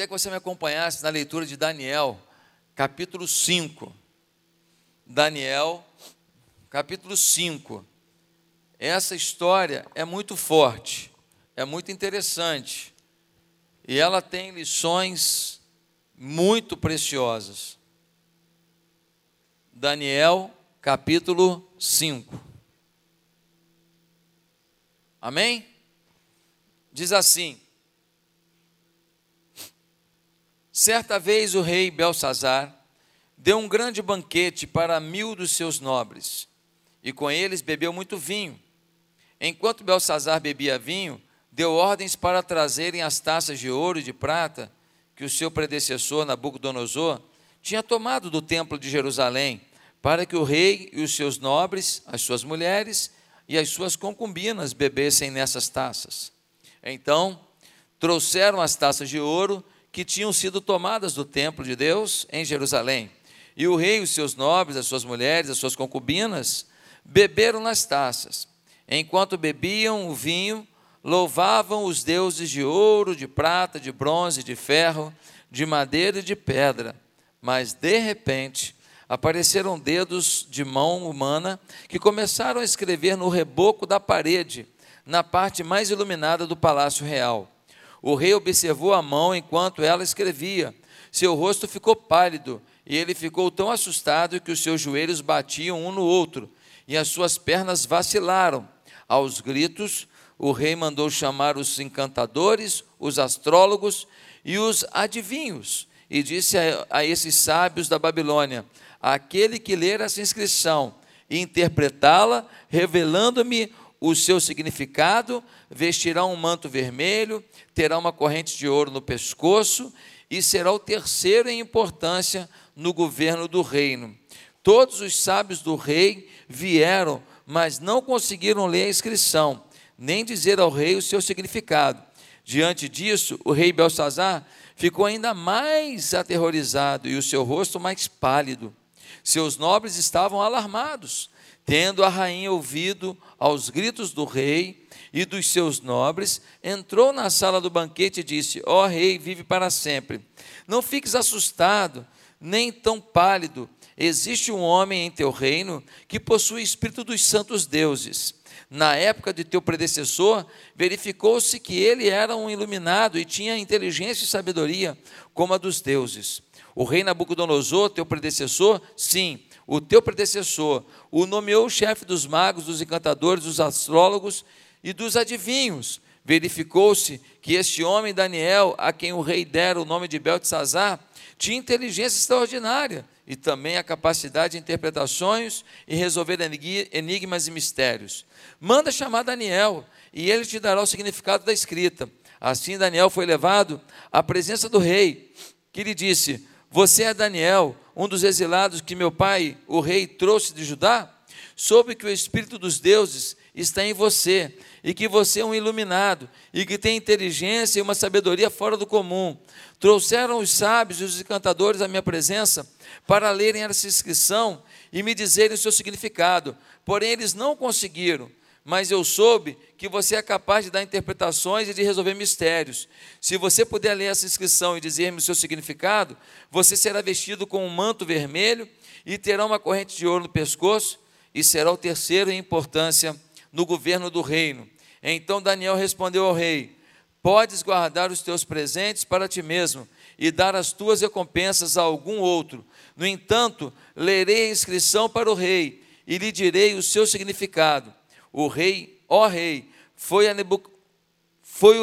queria que você me acompanhasse na leitura de Daniel, capítulo 5. Daniel, capítulo 5. Essa história é muito forte, é muito interessante, e ela tem lições muito preciosas. Daniel, capítulo 5. Amém? Diz assim: Certa vez o rei Belsazar deu um grande banquete para mil dos seus nobres, e com eles bebeu muito vinho. Enquanto Belsazar bebia vinho, deu ordens para trazerem as taças de ouro e de prata que o seu predecessor Nabucodonosor tinha tomado do templo de Jerusalém, para que o rei e os seus nobres, as suas mulheres e as suas concubinas bebessem nessas taças. Então, trouxeram as taças de ouro que tinham sido tomadas do templo de Deus em Jerusalém. E o rei, os seus nobres, as suas mulheres, as suas concubinas, beberam nas taças. Enquanto bebiam o vinho, louvavam os deuses de ouro, de prata, de bronze, de ferro, de madeira e de pedra. Mas, de repente, apareceram dedos de mão humana que começaram a escrever no reboco da parede, na parte mais iluminada do palácio real. O rei observou a mão enquanto ela escrevia. Seu rosto ficou pálido e ele ficou tão assustado que os seus joelhos batiam um no outro e as suas pernas vacilaram. Aos gritos, o rei mandou chamar os encantadores, os astrólogos e os adivinhos e disse a, a esses sábios da Babilônia: Aquele que ler essa inscrição e interpretá-la, revelando-me o seu significado, vestirá um manto vermelho, terá uma corrente de ouro no pescoço e será o terceiro em importância no governo do reino. Todos os sábios do rei vieram, mas não conseguiram ler a inscrição, nem dizer ao rei o seu significado. Diante disso, o rei Belsazar ficou ainda mais aterrorizado e o seu rosto mais pálido. Seus nobres estavam alarmados Tendo a rainha ouvido aos gritos do rei e dos seus nobres, entrou na sala do banquete e disse: Ó oh, rei, vive para sempre. Não fiques assustado, nem tão pálido. Existe um homem em teu reino que possui espírito dos santos deuses. Na época de teu predecessor, verificou-se que ele era um iluminado e tinha inteligência e sabedoria como a dos deuses. O rei Nabucodonosor, teu predecessor, sim, o teu predecessor, o nomeou chefe dos magos, dos encantadores, dos astrólogos e dos adivinhos. Verificou-se que este homem, Daniel, a quem o rei dera o nome de Beltesazar, tinha inteligência extraordinária e também a capacidade de interpretar sonhos e resolver enigmas e mistérios. Manda chamar Daniel e ele te dará o significado da escrita. Assim, Daniel foi levado à presença do rei, que lhe disse: Você é Daniel, um dos exilados que meu pai, o rei, trouxe de Judá, soube que o Espírito dos deuses está em você, e que você é um iluminado, e que tem inteligência e uma sabedoria fora do comum. Trouxeram os sábios e os encantadores à minha presença para lerem essa inscrição e me dizerem o seu significado, porém eles não conseguiram mas eu soube que você é capaz de dar interpretações e de resolver mistérios. Se você puder ler essa inscrição e dizer-me o seu significado, você será vestido com um manto vermelho e terá uma corrente de ouro no pescoço e será o terceiro em importância no governo do reino. Então Daniel respondeu ao rei: Podes guardar os teus presentes para ti mesmo e dar as tuas recompensas a algum outro. No entanto, lerei a inscrição para o rei e lhe direi o seu significado o rei, ó rei, foi a, foi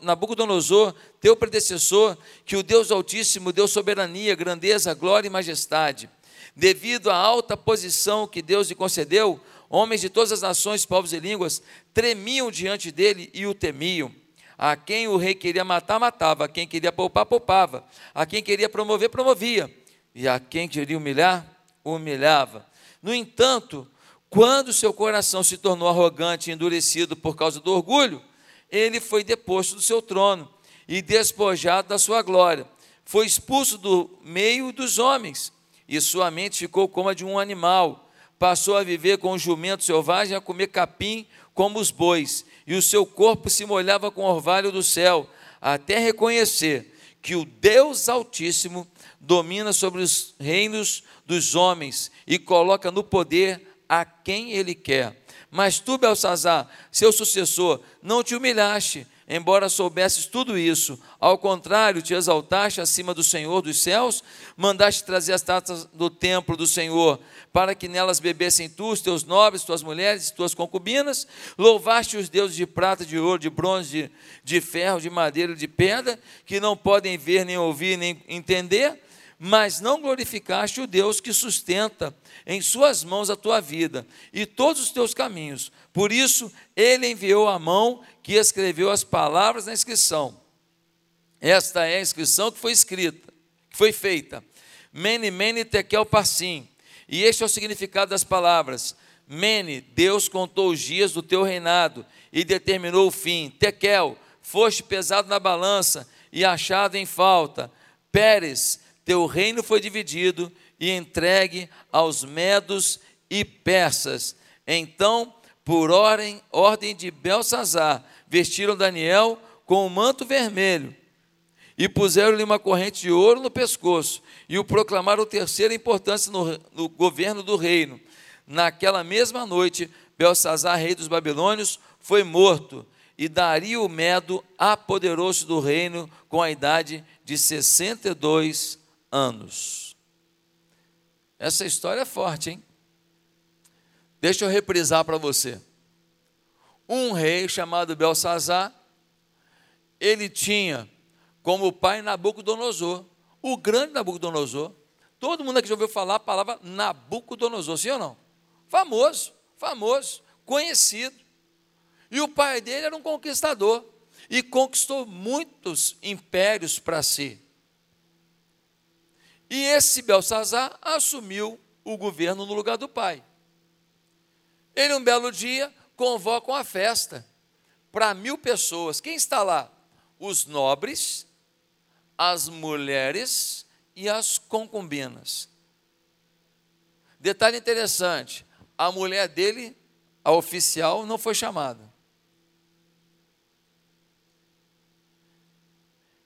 Nabucodonosor, teu predecessor, que o Deus Altíssimo deu soberania, grandeza, glória e majestade. Devido à alta posição que Deus lhe concedeu, homens de todas as nações, povos e línguas tremiam diante dele e o temiam. A quem o rei queria matar, matava. A quem queria poupar, poupava. A quem queria promover, promovia. E a quem queria humilhar, humilhava. No entanto, quando seu coração se tornou arrogante e endurecido por causa do orgulho, ele foi deposto do seu trono e despojado da sua glória. Foi expulso do meio dos homens e sua mente ficou como a de um animal. Passou a viver com um jumento selvagem, a comer capim como os bois, e o seu corpo se molhava com o orvalho do céu, até reconhecer que o Deus Altíssimo domina sobre os reinos dos homens e coloca no poder a quem ele quer. Mas tu, Belsazar, seu sucessor, não te humilhaste, embora soubesses tudo isso. Ao contrário, te exaltaste acima do Senhor dos céus, mandaste trazer as taças do templo do Senhor, para que nelas bebessem tu, os teus nobres, tuas mulheres tuas concubinas. Louvaste os deuses de prata, de ouro, de bronze, de, de ferro, de madeira, de pedra, que não podem ver, nem ouvir, nem entender mas não glorificaste o Deus que sustenta em suas mãos a tua vida e todos os teus caminhos. Por isso, ele enviou a mão que escreveu as palavras na inscrição. Esta é a inscrição que foi escrita, que foi feita. Mene, mene, tekel, parsim. E este é o significado das palavras. Mene, Deus contou os dias do teu reinado e determinou o fim. Tekel, foste pesado na balança e achado em falta. Pérez, teu reino foi dividido e entregue aos medos e persas. Então, por ordem, ordem de Belsazar, vestiram Daniel com um manto vermelho e puseram-lhe uma corrente de ouro no pescoço e o proclamaram terceira importância no, no governo do reino. Naquela mesma noite, Belsazar, rei dos babilônios, foi morto e Dario Medo apoderou-se do reino com a idade de 62 anos. Essa história é forte, hein? Deixa eu reprisar para você. Um rei chamado Belsazar, ele tinha como pai Nabucodonosor, o grande Nabucodonosor. Todo mundo aqui já ouviu falar a palavra Nabucodonosor, sim ou não? Famoso, famoso, conhecido. E o pai dele era um conquistador e conquistou muitos impérios para si. E esse Belsazar assumiu o governo no lugar do pai. Ele, um belo dia, convoca uma festa para mil pessoas. Quem está lá? Os nobres, as mulheres e as concubinas. Detalhe interessante: a mulher dele, a oficial, não foi chamada.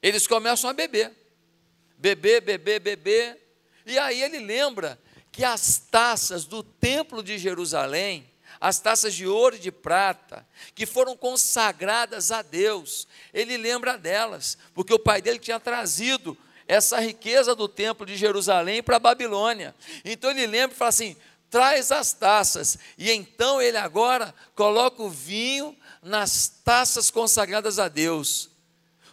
Eles começam a beber beber, beber, beber. E aí ele lembra que as taças do templo de Jerusalém, as taças de ouro e de prata, que foram consagradas a Deus, ele lembra delas, porque o pai dele tinha trazido essa riqueza do templo de Jerusalém para a Babilônia. Então ele lembra e fala assim: traz as taças. E então ele agora coloca o vinho nas taças consagradas a Deus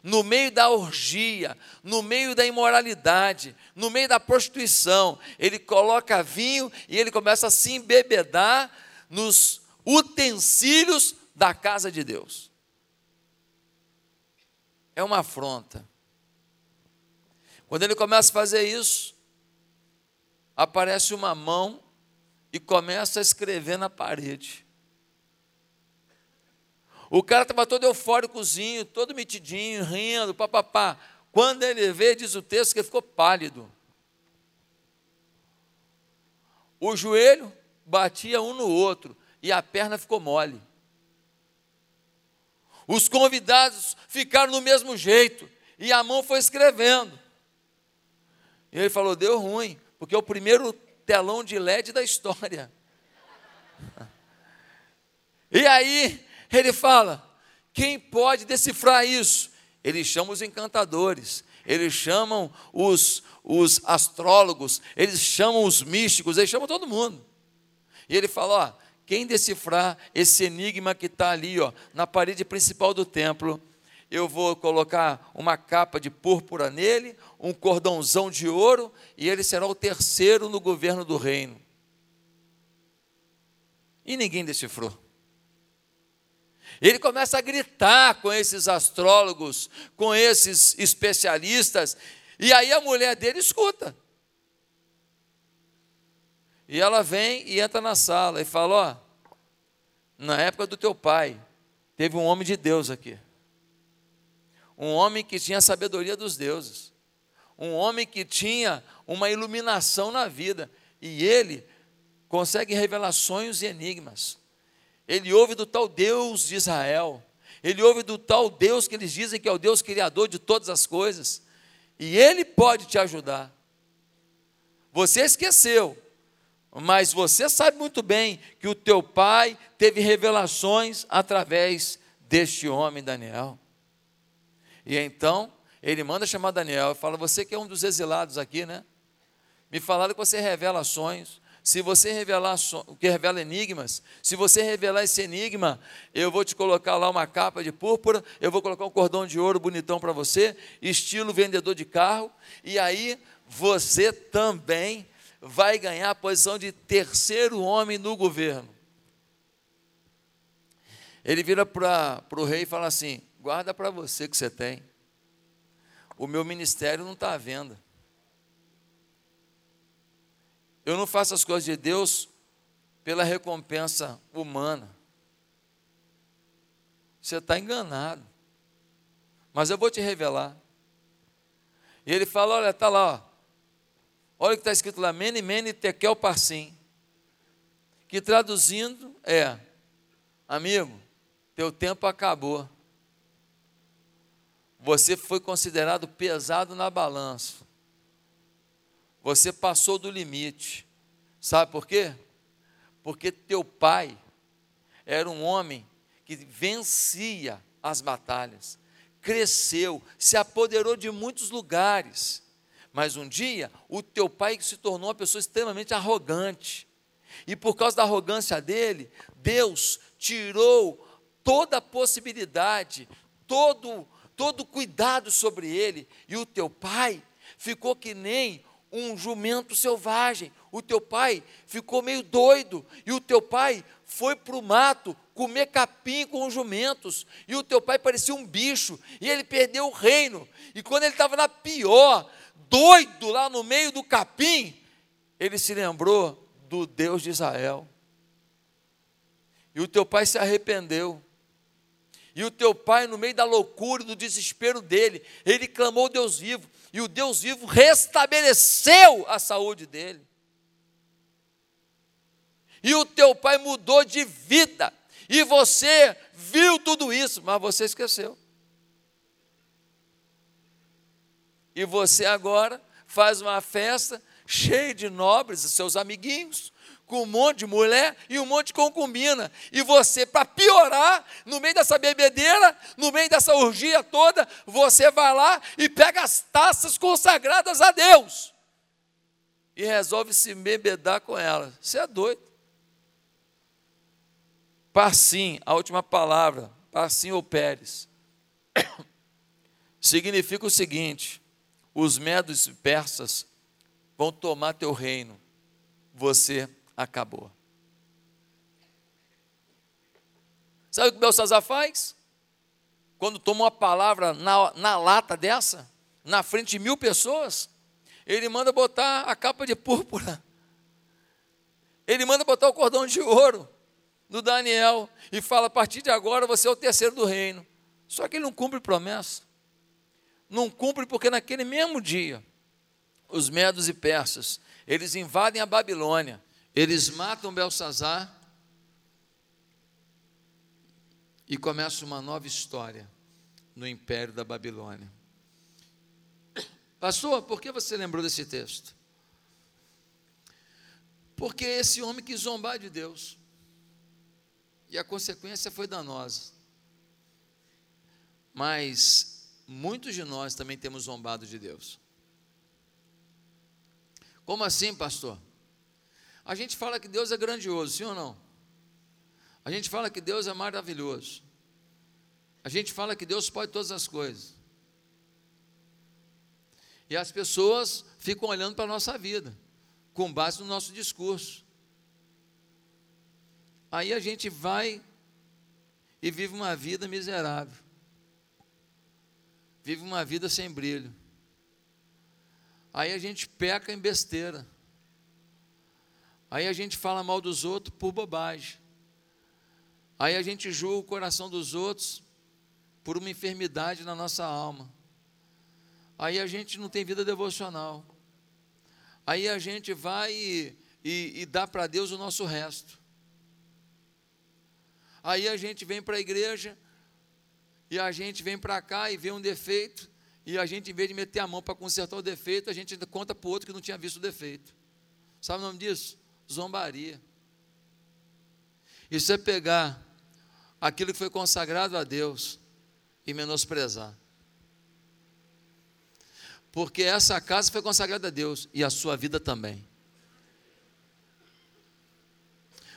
no meio da orgia, no meio da imoralidade, no meio da prostituição, ele coloca vinho e ele começa a se embebedar nos utensílios da casa de Deus. É uma afronta. Quando ele começa a fazer isso, aparece uma mão e começa a escrever na parede. O cara estava todo eufóricozinho, todo metidinho, rindo, papapá. Quando ele vê, diz o texto que ele ficou pálido. O joelho batia um no outro e a perna ficou mole. Os convidados ficaram no mesmo jeito e a mão foi escrevendo. E ele falou: deu ruim, porque é o primeiro telão de LED da história. E aí ele fala: quem pode decifrar isso? Eles chamam os encantadores, eles chamam os, os astrólogos, eles chamam os místicos, eles chamam todo mundo. E ele fala: ó, quem decifrar esse enigma que está ali, ó, na parede principal do templo, eu vou colocar uma capa de púrpura nele, um cordãozão de ouro, e ele será o terceiro no governo do reino. E ninguém decifrou. Ele começa a gritar com esses astrólogos, com esses especialistas, e aí a mulher dele escuta. E ela vem e entra na sala e fala: Ó, na época do teu pai, teve um homem de Deus aqui. Um homem que tinha a sabedoria dos deuses. Um homem que tinha uma iluminação na vida. E ele consegue revelar sonhos e enigmas. Ele ouve do tal Deus de Israel. Ele ouve do tal Deus que eles dizem que é o Deus criador de todas as coisas. E ele pode te ajudar. Você esqueceu, mas você sabe muito bem que o teu pai teve revelações através deste homem, Daniel. E então, ele manda chamar Daniel e fala: Você que é um dos exilados aqui, né? Me falaram que você revela sonhos. Se você revelar o que revela enigmas, se você revelar esse enigma, eu vou te colocar lá uma capa de púrpura, eu vou colocar um cordão de ouro bonitão para você, estilo vendedor de carro, e aí você também vai ganhar a posição de terceiro homem no governo. Ele vira para o rei e fala assim: guarda para você que você tem. O meu ministério não está à venda. Eu não faço as coisas de Deus pela recompensa humana. Você está enganado. Mas eu vou te revelar. E ele fala: olha, está lá, ó. olha o que está escrito lá: Mene, Mene, Tekel, Parsim. Que traduzindo é: amigo, teu tempo acabou. Você foi considerado pesado na balança. Você passou do limite. Sabe por quê? Porque teu pai era um homem que vencia as batalhas, cresceu, se apoderou de muitos lugares. Mas um dia, o teu pai se tornou uma pessoa extremamente arrogante. E por causa da arrogância dele, Deus tirou toda a possibilidade, todo todo cuidado sobre ele, e o teu pai ficou que nem um jumento selvagem. O teu pai ficou meio doido, e o teu pai foi para o mato comer capim com os jumentos, e o teu pai parecia um bicho, e ele perdeu o reino. E quando ele estava na pior, doido lá no meio do capim, ele se lembrou do Deus de Israel. E o teu pai se arrependeu. E o teu pai, no meio da loucura e do desespero dele, ele clamou Deus vivo e o Deus vivo restabeleceu a saúde dele. E o teu pai mudou de vida, e você viu tudo isso, mas você esqueceu. E você agora faz uma festa cheia de nobres, seus amiguinhos, com um monte de mulher e um monte de concubina. E você, para piorar, no meio dessa bebedeira, no meio dessa orgia toda, você vai lá e pega as taças consagradas a Deus. E resolve se bebedar com ela. Você é doido. Parsim, a última palavra, Parsim ou Pérez, significa o seguinte: os medos persas vão tomar teu reino, você acabou. Sabe o que Belsazar faz? Quando toma uma palavra na, na lata dessa, na frente de mil pessoas, ele manda botar a capa de púrpura. Ele manda botar o cordão de ouro no Daniel e fala: a partir de agora você é o terceiro do reino. Só que ele não cumpre promessa. Não cumpre porque naquele mesmo dia, os medos e persas, eles invadem a Babilônia eles matam Belsazar e começa uma nova história no império da Babilônia. Pastor, por que você lembrou desse texto? Porque esse homem quis zombar de Deus. E a consequência foi danosa. Mas muitos de nós também temos zombado de Deus. Como assim, pastor? A gente fala que Deus é grandioso, sim ou não? A gente fala que Deus é maravilhoso. A gente fala que Deus pode todas as coisas. E as pessoas ficam olhando para a nossa vida, com base no nosso discurso. Aí a gente vai e vive uma vida miserável. Vive uma vida sem brilho. Aí a gente peca em besteira. Aí a gente fala mal dos outros por bobagem. Aí a gente julga o coração dos outros por uma enfermidade na nossa alma. Aí a gente não tem vida devocional. Aí a gente vai e, e, e dá para Deus o nosso resto. Aí a gente vem para a igreja e a gente vem para cá e vê um defeito E a gente, em vez de meter a mão para consertar o defeito, a gente conta para o outro que não tinha visto o defeito. Sabe o nome disso? Zombaria. Isso é pegar aquilo que foi consagrado a Deus e menosprezar. Porque essa casa foi consagrada a Deus e a sua vida também.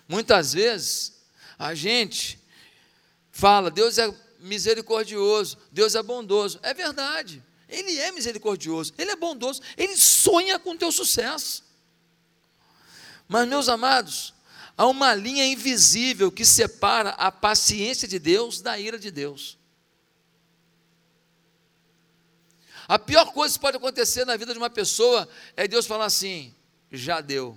Muitas vezes a gente fala, Deus é misericordioso, Deus é bondoso. É verdade. Ele é misericordioso, ele é bondoso, ele sonha com o teu sucesso. Mas, meus amados, há uma linha invisível que separa a paciência de Deus da ira de Deus. A pior coisa que pode acontecer na vida de uma pessoa é Deus falar assim: já deu.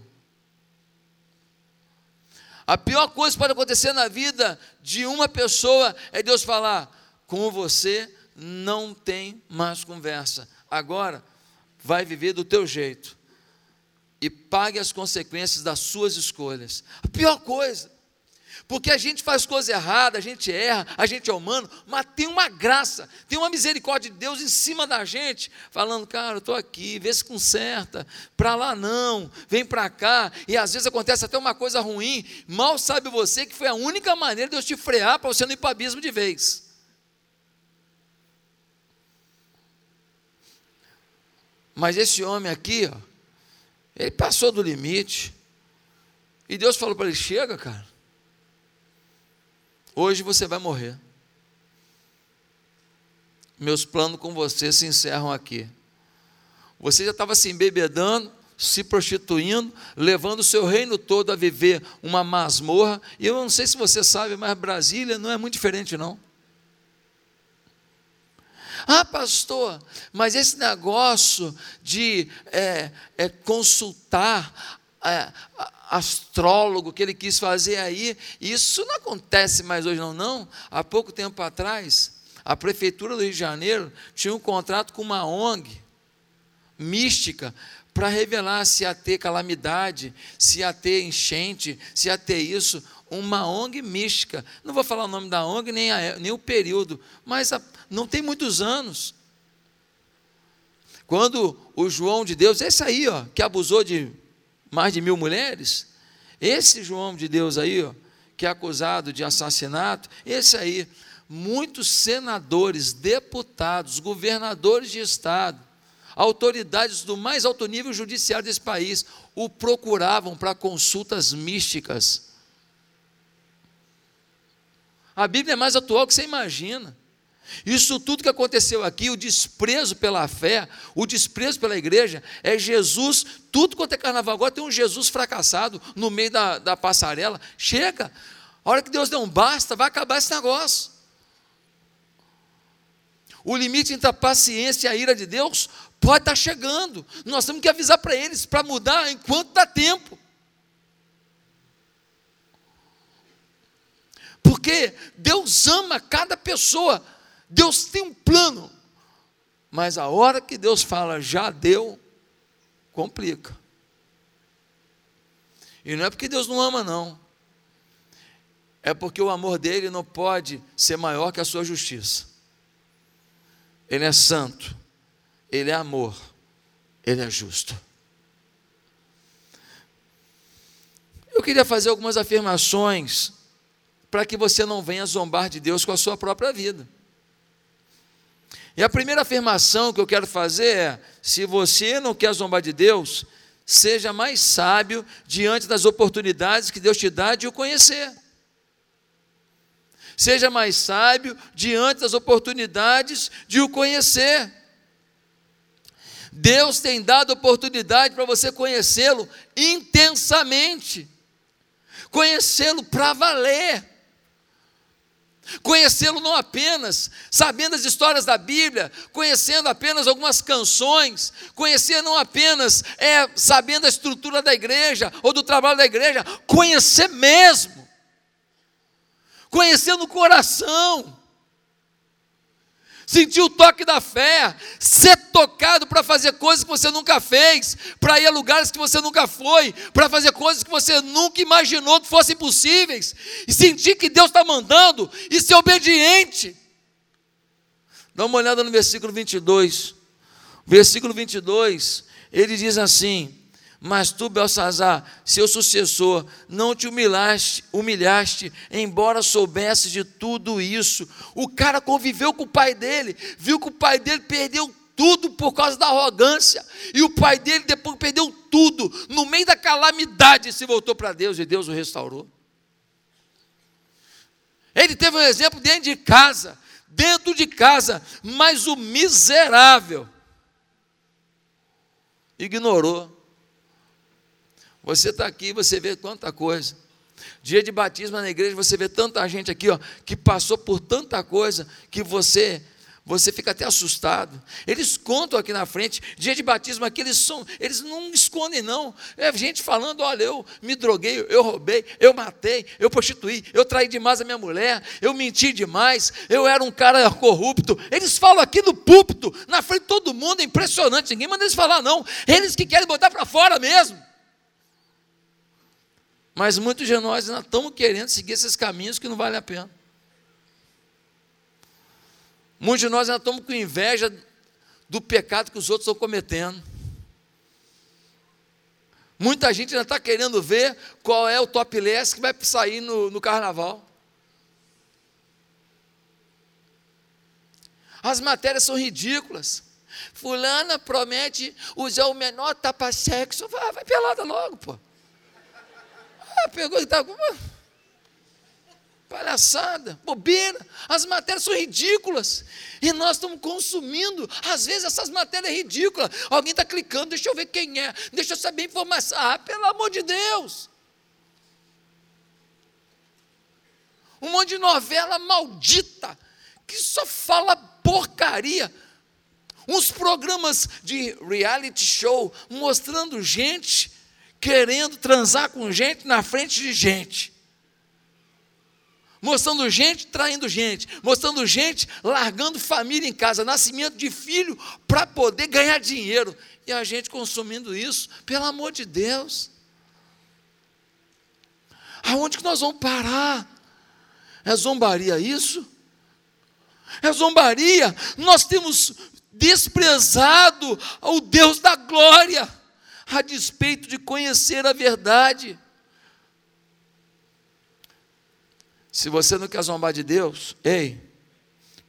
A pior coisa que pode acontecer na vida de uma pessoa é Deus falar: com você não tem mais conversa. Agora vai viver do teu jeito e pague as consequências das suas escolhas. A pior coisa. Porque a gente faz coisa errada, a gente erra, a gente é humano, mas tem uma graça, tem uma misericórdia de Deus em cima da gente, falando, cara, eu estou aqui, vê se conserta, para lá não, vem para cá, e às vezes acontece até uma coisa ruim, mal sabe você que foi a única maneira de Deus te frear para você não ir para o abismo de vez. Mas esse homem aqui, ó, ele passou do limite, e Deus falou para ele: chega, cara. Hoje você vai morrer. Meus planos com você se encerram aqui. Você já estava se embebedando, se prostituindo, levando o seu reino todo a viver uma masmorra. E eu não sei se você sabe, mas Brasília não é muito diferente, não. Ah, pastor, mas esse negócio de é, é, consultar é, astrólogo que ele quis fazer aí, isso não acontece mais hoje, não, não. Há pouco tempo atrás, a Prefeitura do Rio de Janeiro tinha um contrato com uma ONG mística para revelar se ia ter calamidade, se ia ter enchente, se ia ter isso. Uma ONG mística. Não vou falar o nome da ONG nem, a, nem o período, mas a, não tem muitos anos. Quando o João de Deus, esse aí, ó, que abusou de mais de mil mulheres, esse João de Deus aí, ó, que é acusado de assassinato, esse aí, muitos senadores, deputados, governadores de estado, autoridades do mais alto nível judiciário desse país o procuravam para consultas místicas. A Bíblia é mais atual que você imagina. Isso tudo que aconteceu aqui, o desprezo pela fé, o desprezo pela igreja, é Jesus, tudo quanto é carnaval. Agora tem um Jesus fracassado no meio da, da passarela. Chega, a hora que Deus deu um basta, vai acabar esse negócio. O limite entre a paciência e a ira de Deus pode estar chegando. Nós temos que avisar para eles, para mudar enquanto dá tempo. Porque Deus ama cada pessoa Deus tem um plano, mas a hora que Deus fala já deu, complica. E não é porque Deus não ama, não. É porque o amor dele não pode ser maior que a sua justiça. Ele é santo, ele é amor, ele é justo. Eu queria fazer algumas afirmações para que você não venha zombar de Deus com a sua própria vida. E a primeira afirmação que eu quero fazer é: se você não quer zombar de Deus, seja mais sábio diante das oportunidades que Deus te dá de o conhecer. Seja mais sábio diante das oportunidades de o conhecer. Deus tem dado oportunidade para você conhecê-lo intensamente, conhecê-lo para valer conhecê-lo não apenas sabendo as histórias da Bíblia, conhecendo apenas algumas canções, conhecer não apenas é sabendo a estrutura da igreja ou do trabalho da igreja, conhecer mesmo, conhecer no coração sentir o toque da fé, ser tocado para fazer coisas que você nunca fez, para ir a lugares que você nunca foi, para fazer coisas que você nunca imaginou que fossem possíveis, e sentir que Deus está mandando e ser obediente. Dá uma olhada no versículo 22. Versículo 22, ele diz assim: Mas tu, Belsazar, seu sucessor, não te humilhaste, humilhaste, embora soubesse de tudo isso. O cara conviveu com o pai dele, viu que o pai dele perdeu tudo por causa da arrogância, e o pai dele depois perdeu tudo, no meio da calamidade, se voltou para Deus e Deus o restaurou. Ele teve um exemplo dentro de casa, dentro de casa, mas o miserável ignorou. Você está aqui, você vê quanta coisa. Dia de batismo na igreja, você vê tanta gente aqui, ó, que passou por tanta coisa que você você fica até assustado. Eles contam aqui na frente, dia de batismo aqui, eles, são, eles não escondem, não. É gente falando: olha, eu me droguei, eu roubei, eu matei, eu prostituí, eu traí demais a minha mulher, eu menti demais, eu era um cara corrupto. Eles falam aqui no púlpito, na frente de todo mundo, é impressionante. Ninguém manda eles falar, não. Eles que querem botar para fora mesmo. Mas muitos de nós ainda estamos querendo seguir esses caminhos que não vale a pena. Muitos de nós ainda estamos com inveja do pecado que os outros estão cometendo. Muita gente ainda está querendo ver qual é o topless que vai sair no, no carnaval. As matérias são ridículas. Fulana promete usar o menor tapa-sexo. Vai, vai pelada logo, pô. Ah, pegou e está com. Palhaçada, bobeira, as matérias são ridículas e nós estamos consumindo. Às vezes essas matérias ridículas. Alguém está clicando, deixa eu ver quem é, deixa eu saber a informação. Ah, pelo amor de Deus! Um monte de novela maldita que só fala porcaria. Uns programas de reality show mostrando gente querendo transar com gente na frente de gente mostrando gente traindo gente, mostrando gente largando família em casa, nascimento de filho para poder ganhar dinheiro. E a gente consumindo isso, pelo amor de Deus. Aonde que nós vamos parar? É zombaria isso? É zombaria. Nós temos desprezado o Deus da glória, a despeito de conhecer a verdade. Se você não quer zombar de Deus, ei,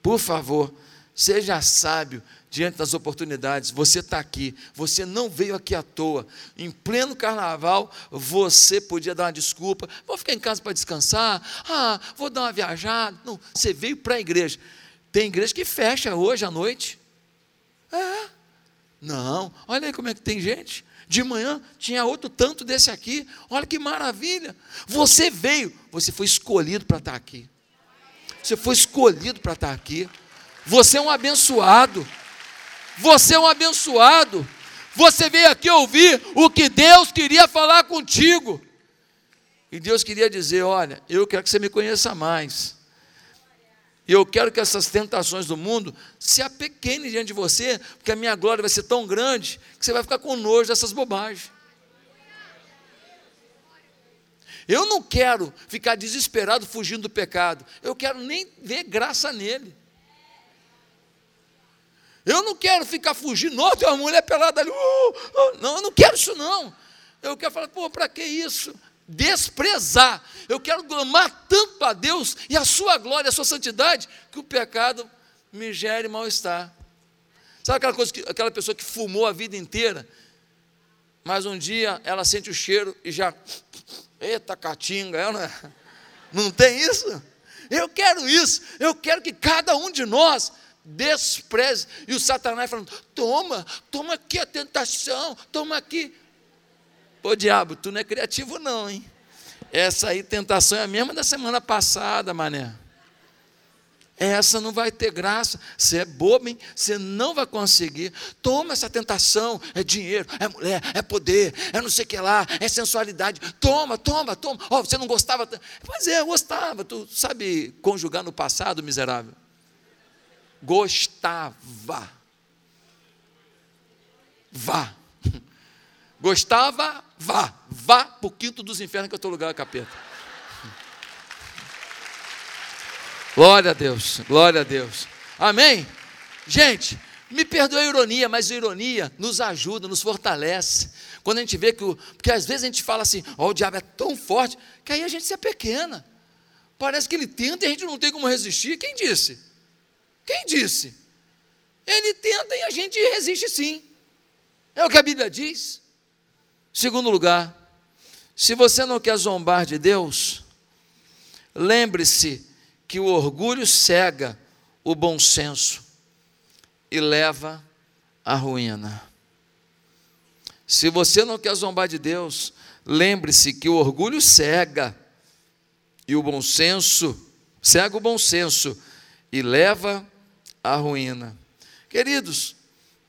por favor, seja sábio diante das oportunidades. Você está aqui, você não veio aqui à toa. Em pleno carnaval, você podia dar uma desculpa, vou ficar em casa para descansar, ah, vou dar uma viajada. Não, você veio para a igreja. Tem igreja que fecha hoje à noite. É. Não, olha aí como é que tem gente. De manhã tinha outro tanto desse aqui. Olha que maravilha. Você veio, você foi escolhido para estar aqui. Você foi escolhido para estar aqui. Você é um abençoado. Você é um abençoado. Você veio aqui ouvir o que Deus queria falar contigo. E Deus queria dizer: Olha, eu quero que você me conheça mais. E eu quero que essas tentações do mundo se apequenem diante de você, porque a minha glória vai ser tão grande que você vai ficar com nojo dessas bobagens. Eu não quero ficar desesperado fugindo do pecado. Eu quero nem ver graça nele. Eu não quero ficar fugindo, não, tem uma mulher pelada ali. Uh, uh, não, eu não quero isso não. Eu quero falar, pô, para que isso? Desprezar. Eu quero amar tanto a Deus e a sua glória, a sua santidade, que o pecado me gere mal-estar. Sabe aquela, coisa que, aquela pessoa que fumou a vida inteira, mas um dia ela sente o cheiro e já. Eita, catinga, não, é? não tem isso? Eu quero isso, eu quero que cada um de nós despreze. E o Satanás falando: toma, toma aqui a tentação, toma aqui. Pô, diabo, tu não é criativo, não, hein? Essa aí, tentação, é a mesma da semana passada, mané. Essa não vai ter graça. Você é bobo, hein? Você não vai conseguir. Toma essa tentação. É dinheiro, é mulher, é poder, é não sei o que lá, é sensualidade. Toma, toma, toma. Oh, você não gostava? Pois é, eu gostava. Tu sabe conjugar no passado, miserável? Gostava. Vá. Gostava? Vá. Vá para o quinto dos infernos que é o teu lugar, capeta. Glória a Deus, glória a Deus. Amém? Gente, me perdoe a ironia, mas a ironia nos ajuda, nos fortalece. Quando a gente vê que o. Porque às vezes a gente fala assim, ó, oh, o diabo é tão forte, que aí a gente se é pequena. Parece que ele tenta e a gente não tem como resistir. Quem disse? Quem disse? Ele tenta e a gente resiste sim. É o que a Bíblia diz. Segundo lugar, se você não quer zombar de Deus, lembre-se que o orgulho cega o bom senso e leva à ruína. Se você não quer zombar de Deus, lembre-se que o orgulho cega e o bom senso, cega o bom senso e leva à ruína. Queridos,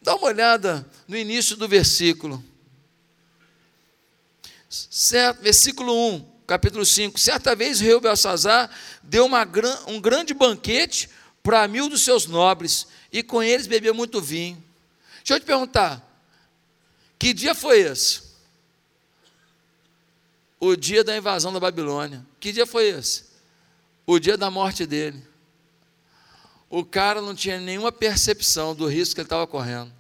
dá uma olhada no início do versículo. Certo, versículo 1, capítulo 5. Certa vez o rei Belsazar deu uma, um grande banquete para mil dos seus nobres, e com eles bebeu muito vinho. Deixa eu te perguntar, que dia foi esse? O dia da invasão da Babilônia. Que dia foi esse? O dia da morte dele. O cara não tinha nenhuma percepção do risco que ele estava correndo.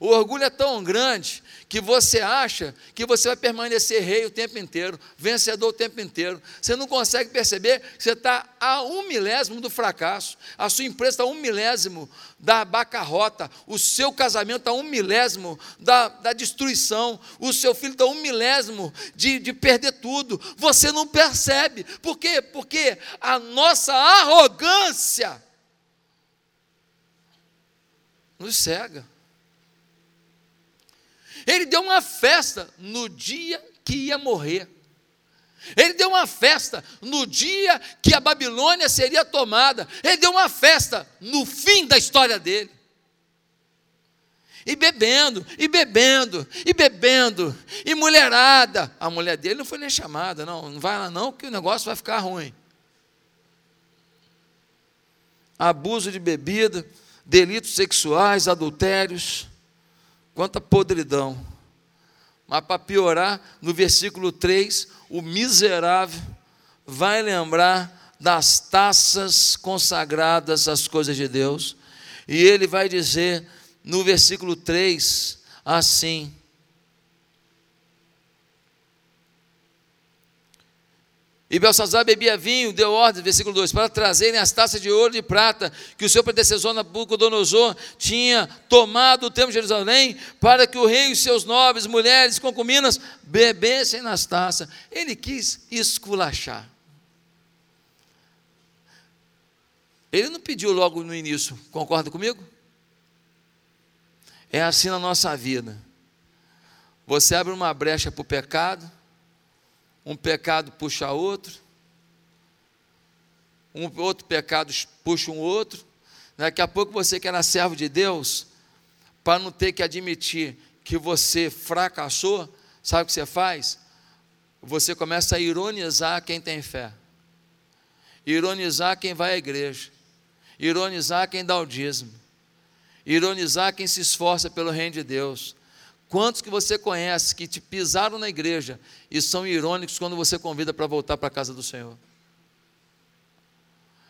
O orgulho é tão grande que você acha que você vai permanecer rei o tempo inteiro, vencedor o tempo inteiro. Você não consegue perceber que você está a um milésimo do fracasso, a sua empresa está a um milésimo da bancarrota, o seu casamento está a um milésimo da, da destruição, o seu filho está a um milésimo de, de perder tudo. Você não percebe. Por quê? Porque a nossa arrogância nos cega. Ele deu uma festa no dia que ia morrer. Ele deu uma festa no dia que a Babilônia seria tomada. Ele deu uma festa no fim da história dele. E bebendo, e bebendo, e bebendo, e mulherada. A mulher dele não foi nem chamada, não, não vai lá não, que o negócio vai ficar ruim. Abuso de bebida, delitos sexuais, adultérios quanta podridão. Mas para piorar, no versículo 3, o miserável vai lembrar das taças consagradas às coisas de Deus, e ele vai dizer no versículo 3 assim: E Belsazar bebia vinho, deu ordem, versículo 2, para trazerem as taças de ouro e de prata que o seu predecessor Nabucodonosor tinha tomado o templo de Jerusalém, para que o rei e seus nobres, mulheres, concubinas, bebessem nas taças. Ele quis esculachar. Ele não pediu logo no início, concorda comigo? É assim na nossa vida. Você abre uma brecha para o pecado, um pecado puxa outro, um outro pecado puxa um outro. Daqui a pouco você que era servo de Deus, para não ter que admitir que você fracassou, sabe o que você faz? Você começa a ironizar quem tem fé, ironizar quem vai à igreja, ironizar quem dá o dízimo, ironizar quem se esforça pelo reino de Deus, Quantos que você conhece que te pisaram na igreja e são irônicos quando você convida para voltar para a casa do Senhor?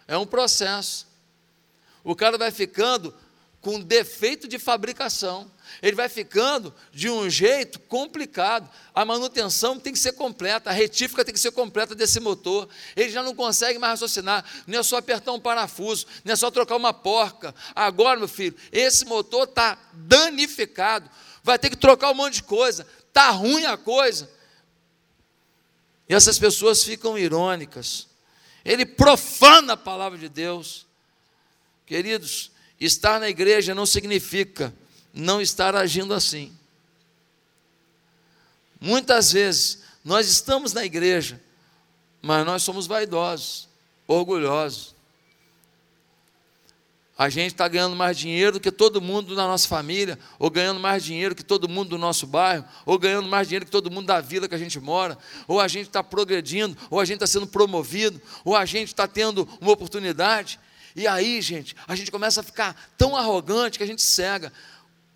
É um processo. O cara vai ficando com defeito de fabricação. Ele vai ficando de um jeito complicado. A manutenção tem que ser completa, a retífica tem que ser completa desse motor. Ele já não consegue mais raciocinar. Não é só apertar um parafuso, não é só trocar uma porca. Agora, meu filho, esse motor está danificado vai ter que trocar um monte de coisa, está ruim a coisa. E essas pessoas ficam irônicas. Ele profana a palavra de Deus. Queridos, estar na igreja não significa não estar agindo assim. Muitas vezes nós estamos na igreja, mas nós somos vaidosos, orgulhosos a gente está ganhando mais dinheiro do que todo mundo da nossa família, ou ganhando mais dinheiro que todo mundo do nosso bairro, ou ganhando mais dinheiro que todo mundo da vila que a gente mora, ou a gente está progredindo, ou a gente está sendo promovido, ou a gente está tendo uma oportunidade. E aí, gente, a gente começa a ficar tão arrogante que a gente cega.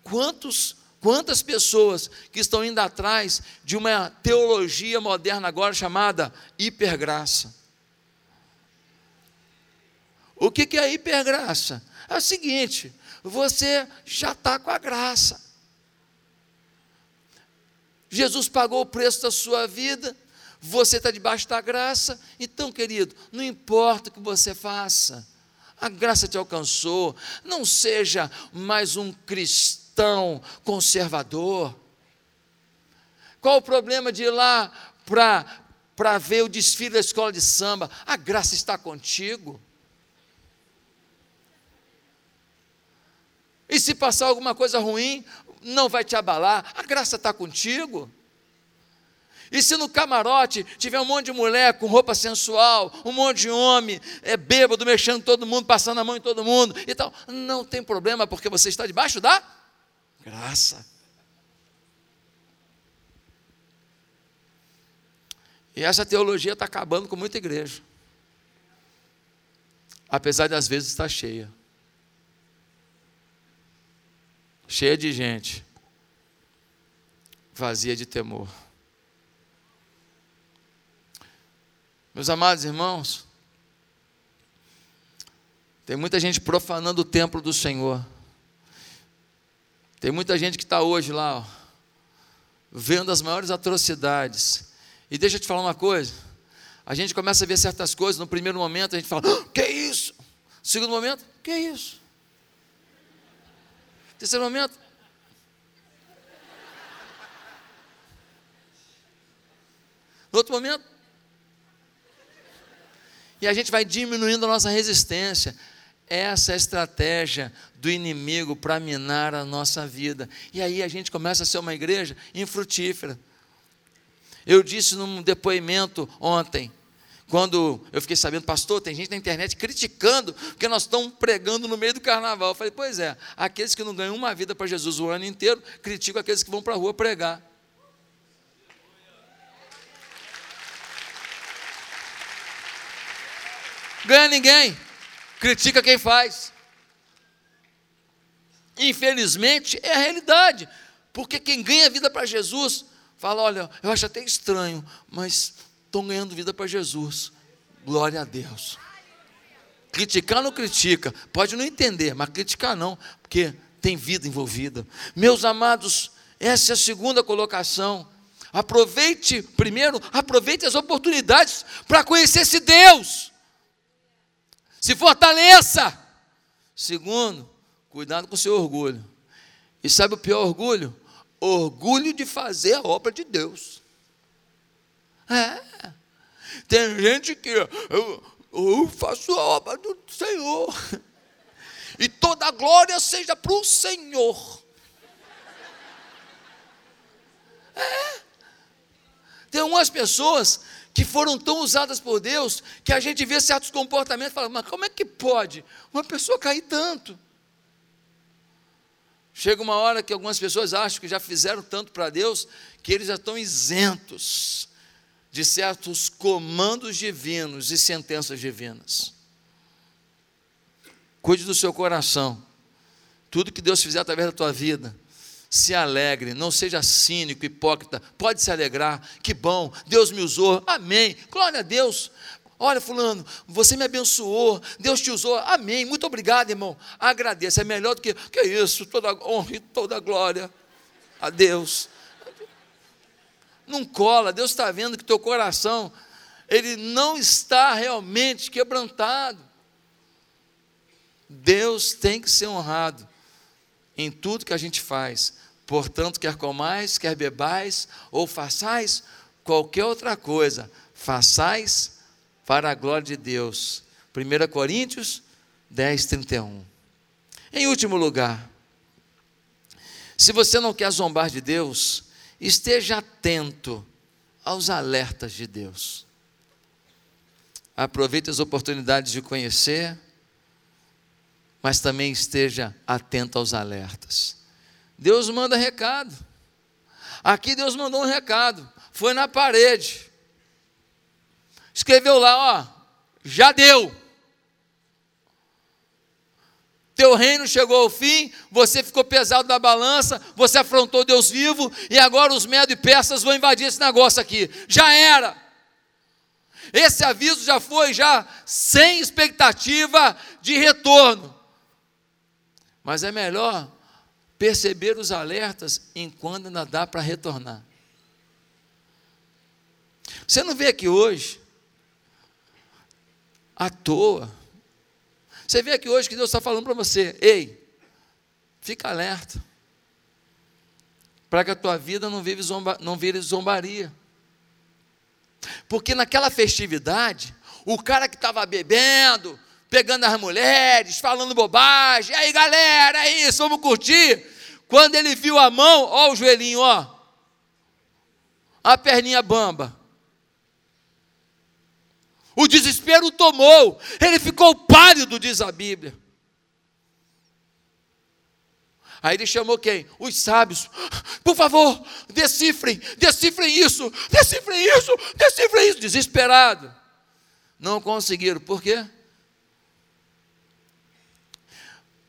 Quantos, quantas pessoas que estão indo atrás de uma teologia moderna agora chamada hipergraça? O que, é hipergraça? É o seguinte: você já está com a graça. Jesus pagou o preço da sua vida, você está debaixo da graça, então, querido, não importa o que você faça, a graça te alcançou, não seja mais um cristão conservador. Qual o problema de ir lá para ver o desfile da escola de samba? A graça está contigo. E se passar alguma coisa ruim, não vai te abalar, a graça está contigo. E se no camarote tiver um monte de mulher com roupa sensual, um monte de homem, é bêbado, mexendo todo mundo, passando a mão em todo mundo e tal, não tem problema, porque você está debaixo da graça. E essa teologia está acabando com muita igreja. Apesar de às vezes estar cheia. Cheia de gente, vazia de temor. Meus amados irmãos, tem muita gente profanando o templo do Senhor. Tem muita gente que está hoje lá, ó, vendo as maiores atrocidades. E deixa eu te falar uma coisa: a gente começa a ver certas coisas, no primeiro momento a gente fala, ah, que isso? Segundo momento, que isso? Terceiro momento. Outro momento. E a gente vai diminuindo a nossa resistência. Essa é a estratégia do inimigo para minar a nossa vida. E aí a gente começa a ser uma igreja infrutífera. Eu disse num depoimento ontem, quando eu fiquei sabendo, pastor, tem gente na internet criticando porque nós estamos pregando no meio do carnaval. Eu falei, pois é, aqueles que não ganham uma vida para Jesus o ano inteiro, criticam aqueles que vão para a rua pregar. Ganha ninguém, critica quem faz. Infelizmente, é a realidade, porque quem ganha vida para Jesus, fala: olha, eu acho até estranho, mas estão ganhando vida para Jesus. Glória a Deus. Criticar não critica, pode não entender, mas criticar não, porque tem vida envolvida. Meus amados, essa é a segunda colocação. Aproveite, primeiro, aproveite as oportunidades para conhecer esse Deus. Se fortaleça. Segundo, cuidado com o seu orgulho. E sabe o pior orgulho? Orgulho de fazer a obra de Deus. É. Tem gente que eu, eu faço a obra do Senhor. E toda a glória seja para o Senhor. É. Tem umas pessoas que foram tão usadas por Deus que a gente vê certos comportamentos e fala, mas como é que pode uma pessoa cair tanto? Chega uma hora que algumas pessoas acham que já fizeram tanto para Deus que eles já estão isentos de certos comandos divinos e sentenças divinas. Cuide do seu coração. Tudo que Deus fizer através da tua vida, se alegre, não seja cínico, hipócrita. Pode se alegrar. Que bom, Deus me usou. Amém. Glória a Deus. Olha, fulano, você me abençoou, Deus te usou, amém, muito obrigado, irmão. Agradeça, é melhor do que, que isso, toda honra e toda glória a Deus não cola. Deus está vendo que teu coração ele não está realmente quebrantado. Deus tem que ser honrado em tudo que a gente faz. Portanto, quer comais, quer bebais, ou façais qualquer outra coisa, façais para a glória de Deus. 1 Coríntios 10, 31. Em último lugar, se você não quer zombar de Deus, esteja atento aos alertas de Deus. Aproveite as oportunidades de conhecer, mas também esteja atento aos alertas. Deus manda recado. Aqui Deus mandou um recado. Foi na parede. Escreveu lá, ó, já deu teu reino chegou ao fim, você ficou pesado na balança, você afrontou Deus vivo, e agora os medos e persas vão invadir esse negócio aqui. Já era. Esse aviso já foi já sem expectativa de retorno. Mas é melhor perceber os alertas enquanto ainda dá para retornar. Você não vê aqui hoje à toa. Você vê aqui hoje que Deus está falando para você: ei, fica alerta, para que a tua vida não, vive zomba, não vire zombaria. Porque naquela festividade, o cara que estava bebendo, pegando as mulheres, falando bobagem, aí galera, é isso, vamos curtir. Quando ele viu a mão, ó o joelhinho, ó, a perninha bamba. O desespero tomou, ele ficou pálido, diz a Bíblia. Aí ele chamou quem? Os sábios. Por favor, decifrem, decifrem isso, decifrem isso, decifrem isso. Desesperado. Não conseguiram. Por quê?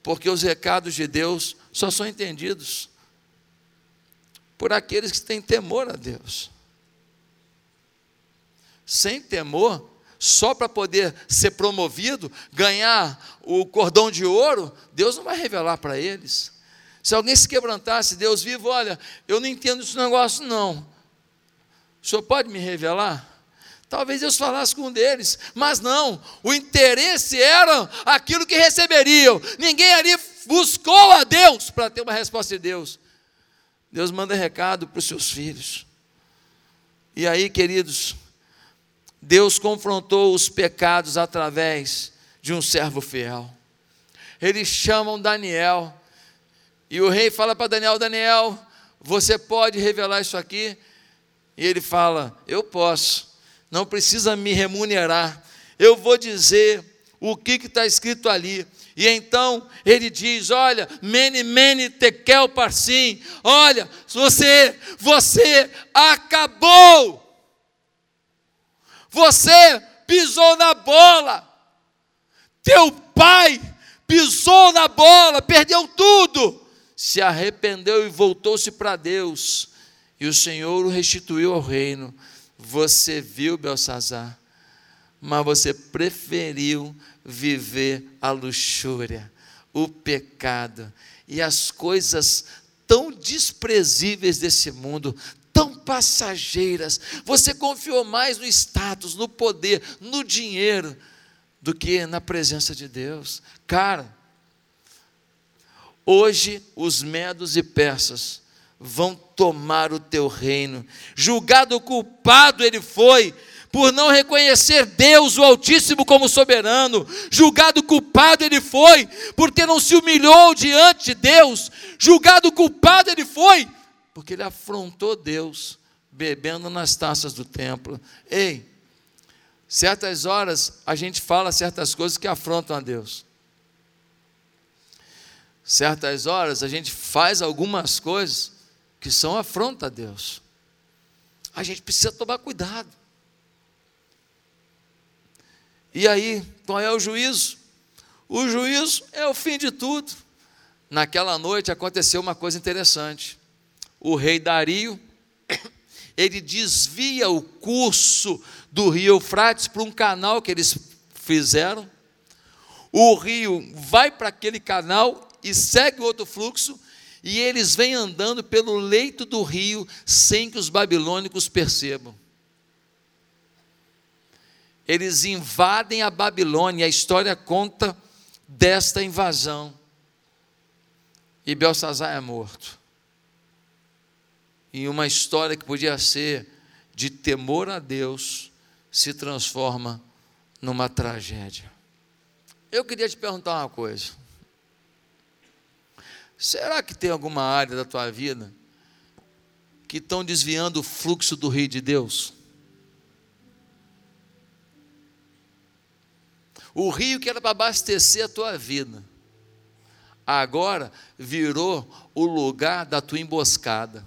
Porque os recados de Deus só são entendidos por aqueles que têm temor a Deus. Sem temor, só para poder ser promovido, ganhar o cordão de ouro, Deus não vai revelar para eles. Se alguém se quebrantasse, Deus vivo, olha, eu não entendo esse negócio, não. O senhor pode me revelar? Talvez Deus falasse com um deles, mas não, o interesse era aquilo que receberiam. Ninguém ali buscou a Deus para ter uma resposta de Deus. Deus manda recado para os seus filhos. E aí, queridos, Deus confrontou os pecados através de um servo fiel. Eles chamam Daniel e o rei fala para Daniel: Daniel, você pode revelar isso aqui? E ele fala: Eu posso, não precisa me remunerar, eu vou dizer o que está escrito ali. E então ele diz: Olha, mene, mene, tekel, parsim, olha, você, você acabou, você pisou na bola, teu pai pisou na bola, perdeu tudo se arrependeu e voltou-se para Deus, e o Senhor o restituiu ao reino. Você viu, Belsazar, mas você preferiu viver a luxúria, o pecado e as coisas tão desprezíveis desse mundo, passageiras. Você confiou mais no status, no poder, no dinheiro, do que na presença de Deus. Cara, Hoje os medos e persas vão tomar o teu reino. Julgado culpado ele foi por não reconhecer Deus, o Altíssimo, como soberano. Julgado culpado ele foi porque não se humilhou diante de Deus. Julgado culpado ele foi porque ele afrontou Deus, bebendo nas taças do templo. Ei, certas horas a gente fala certas coisas que afrontam a Deus certas horas a gente faz algumas coisas que são afronta a Deus. A gente precisa tomar cuidado. E aí, qual é o juízo? O juízo é o fim de tudo. Naquela noite aconteceu uma coisa interessante. O rei Dario, ele desvia o curso do rio Eufrates para um canal que eles fizeram. O rio vai para aquele canal e segue outro fluxo, e eles vêm andando pelo leito do rio sem que os babilônicos percebam. Eles invadem a Babilônia, a história conta desta invasão. E Belsazar é morto. E uma história que podia ser de temor a Deus se transforma numa tragédia. Eu queria te perguntar uma coisa. Será que tem alguma área da tua vida que estão desviando o fluxo do rio de Deus? O rio que era para abastecer a tua vida, agora virou o lugar da tua emboscada.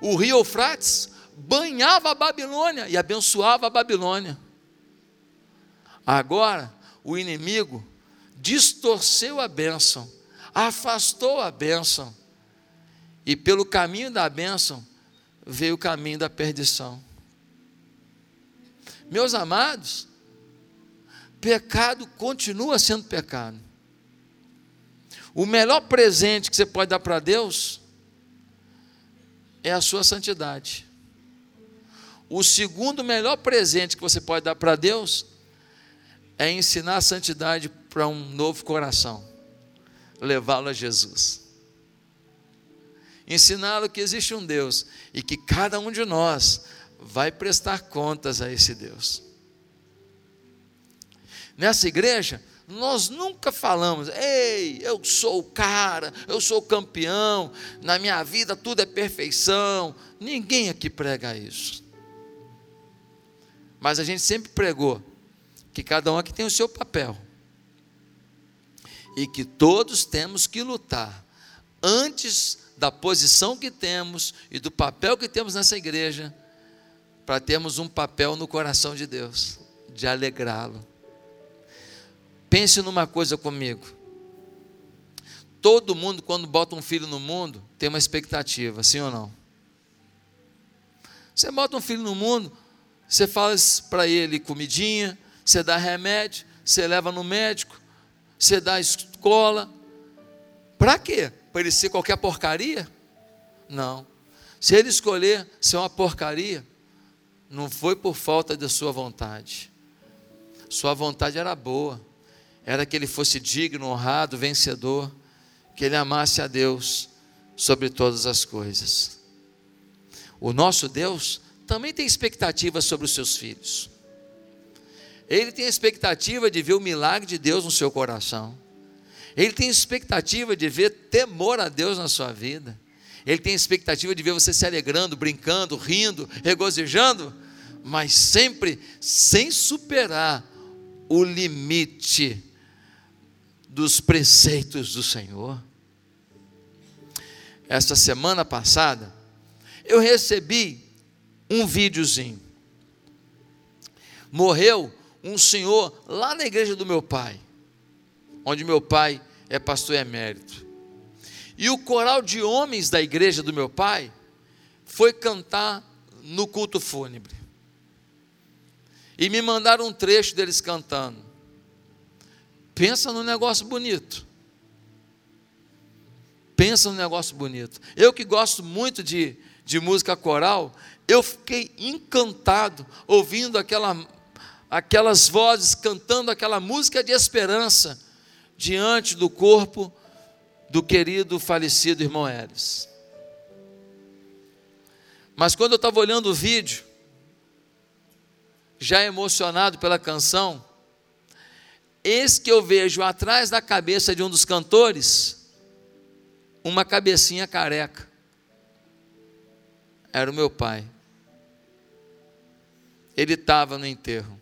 O rio Eufrates banhava a Babilônia e abençoava a Babilônia. Agora, o inimigo distorceu a bênção, afastou a bênção, e pelo caminho da bênção veio o caminho da perdição. Meus amados, pecado continua sendo pecado. O melhor presente que você pode dar para Deus é a sua santidade. O segundo melhor presente que você pode dar para Deus é ensinar a santidade para um novo coração, levá-lo a Jesus. Ensiná-lo que existe um Deus e que cada um de nós vai prestar contas a esse Deus. Nessa igreja, nós nunca falamos, ei, eu sou o cara, eu sou campeão, na minha vida tudo é perfeição. Ninguém aqui prega isso. Mas a gente sempre pregou que cada um aqui tem o seu papel. E que todos temos que lutar antes da posição que temos e do papel que temos nessa igreja, para termos um papel no coração de Deus, de alegrá-lo. Pense numa coisa comigo. Todo mundo, quando bota um filho no mundo, tem uma expectativa, sim ou não? Você bota um filho no mundo, você faz para ele comidinha, você dá remédio, você leva no médico, você dá escola. Para quê? Para ele ser qualquer porcaria? Não. Se ele escolher ser uma porcaria, não foi por falta da sua vontade. Sua vontade era boa era que ele fosse digno, honrado, vencedor, que ele amasse a Deus sobre todas as coisas. O nosso Deus também tem expectativas sobre os seus filhos. Ele tem expectativa de ver o milagre de Deus no seu coração. Ele tem expectativa de ver temor a Deus na sua vida. Ele tem expectativa de ver você se alegrando, brincando, rindo, regozijando, mas sempre sem superar o limite dos preceitos do Senhor. Esta semana passada, eu recebi um videozinho. Morreu um senhor lá na igreja do meu pai, onde meu pai é pastor emérito. E o coral de homens da igreja do meu pai foi cantar no culto fúnebre. E me mandaram um trecho deles cantando. Pensa no negócio bonito. Pensa no negócio bonito. Eu que gosto muito de, de música coral, eu fiquei encantado ouvindo aquela, aquelas vozes cantando aquela música de esperança diante do corpo do querido falecido irmão Elis. Mas quando eu estava olhando o vídeo, já emocionado pela canção, Eis que eu vejo atrás da cabeça de um dos cantores uma cabecinha careca. Era o meu pai. Ele estava no enterro.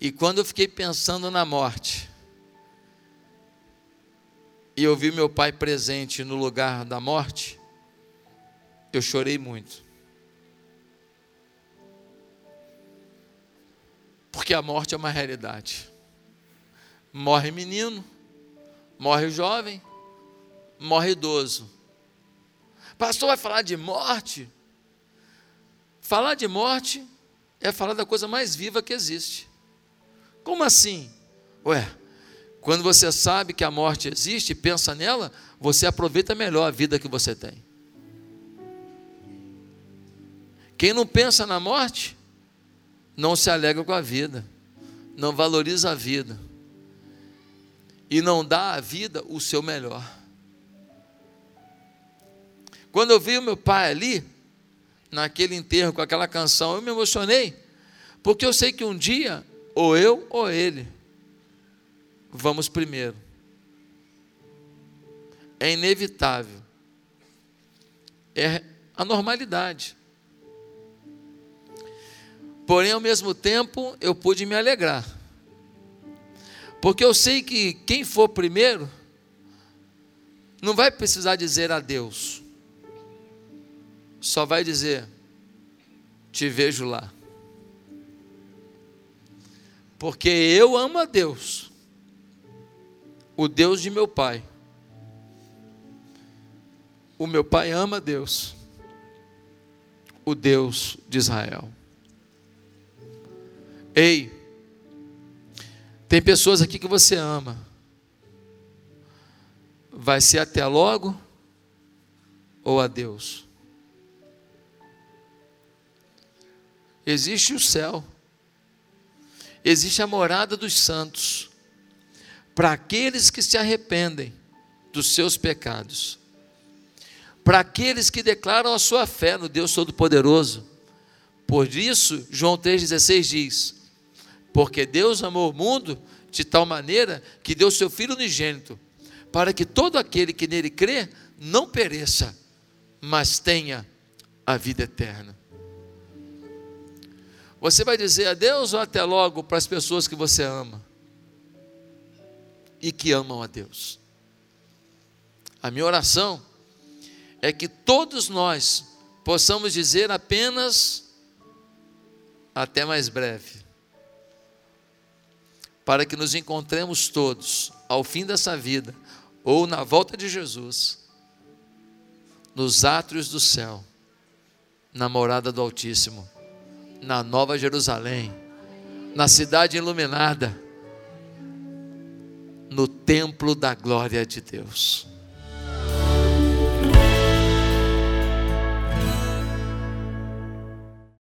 E quando eu fiquei pensando na morte, e eu vi meu pai presente no lugar da morte, eu chorei muito. Porque a morte é uma realidade. Morre menino, morre jovem, morre idoso. Pastor vai falar de morte? Falar de morte é falar da coisa mais viva que existe. Como assim? Ué, quando você sabe que a morte existe e pensa nela, você aproveita melhor a vida que você tem. Quem não pensa na morte, não se alegra com a vida, não valoriza a vida e não dá à vida o seu melhor. Quando eu vi o meu pai ali, naquele enterro com aquela canção, eu me emocionei, porque eu sei que um dia, ou eu ou ele, vamos primeiro. É inevitável. É a normalidade. Porém, ao mesmo tempo, eu pude me alegrar. Porque eu sei que quem for primeiro não vai precisar dizer adeus. Só vai dizer: Te vejo lá. Porque eu amo a Deus, o Deus de meu pai. O meu pai ama a Deus, o Deus de Israel. Ei, tem pessoas aqui que você ama. Vai ser até logo ou a Deus? Existe o céu, existe a morada dos santos, para aqueles que se arrependem dos seus pecados, para aqueles que declaram a sua fé no Deus Todo-Poderoso. Por isso, João 3,16 diz: Porque Deus amou o mundo de tal maneira que deu seu Filho unigênito, para que todo aquele que nele crê não pereça, mas tenha a vida eterna. Você vai dizer adeus ou até logo para as pessoas que você ama e que amam a Deus. A minha oração é que todos nós possamos dizer apenas até mais breve, para que nos encontremos todos ao fim dessa vida ou na volta de Jesus, nos átrios do céu, na morada do Altíssimo na Nova Jerusalém, na cidade iluminada, no templo da glória de Deus.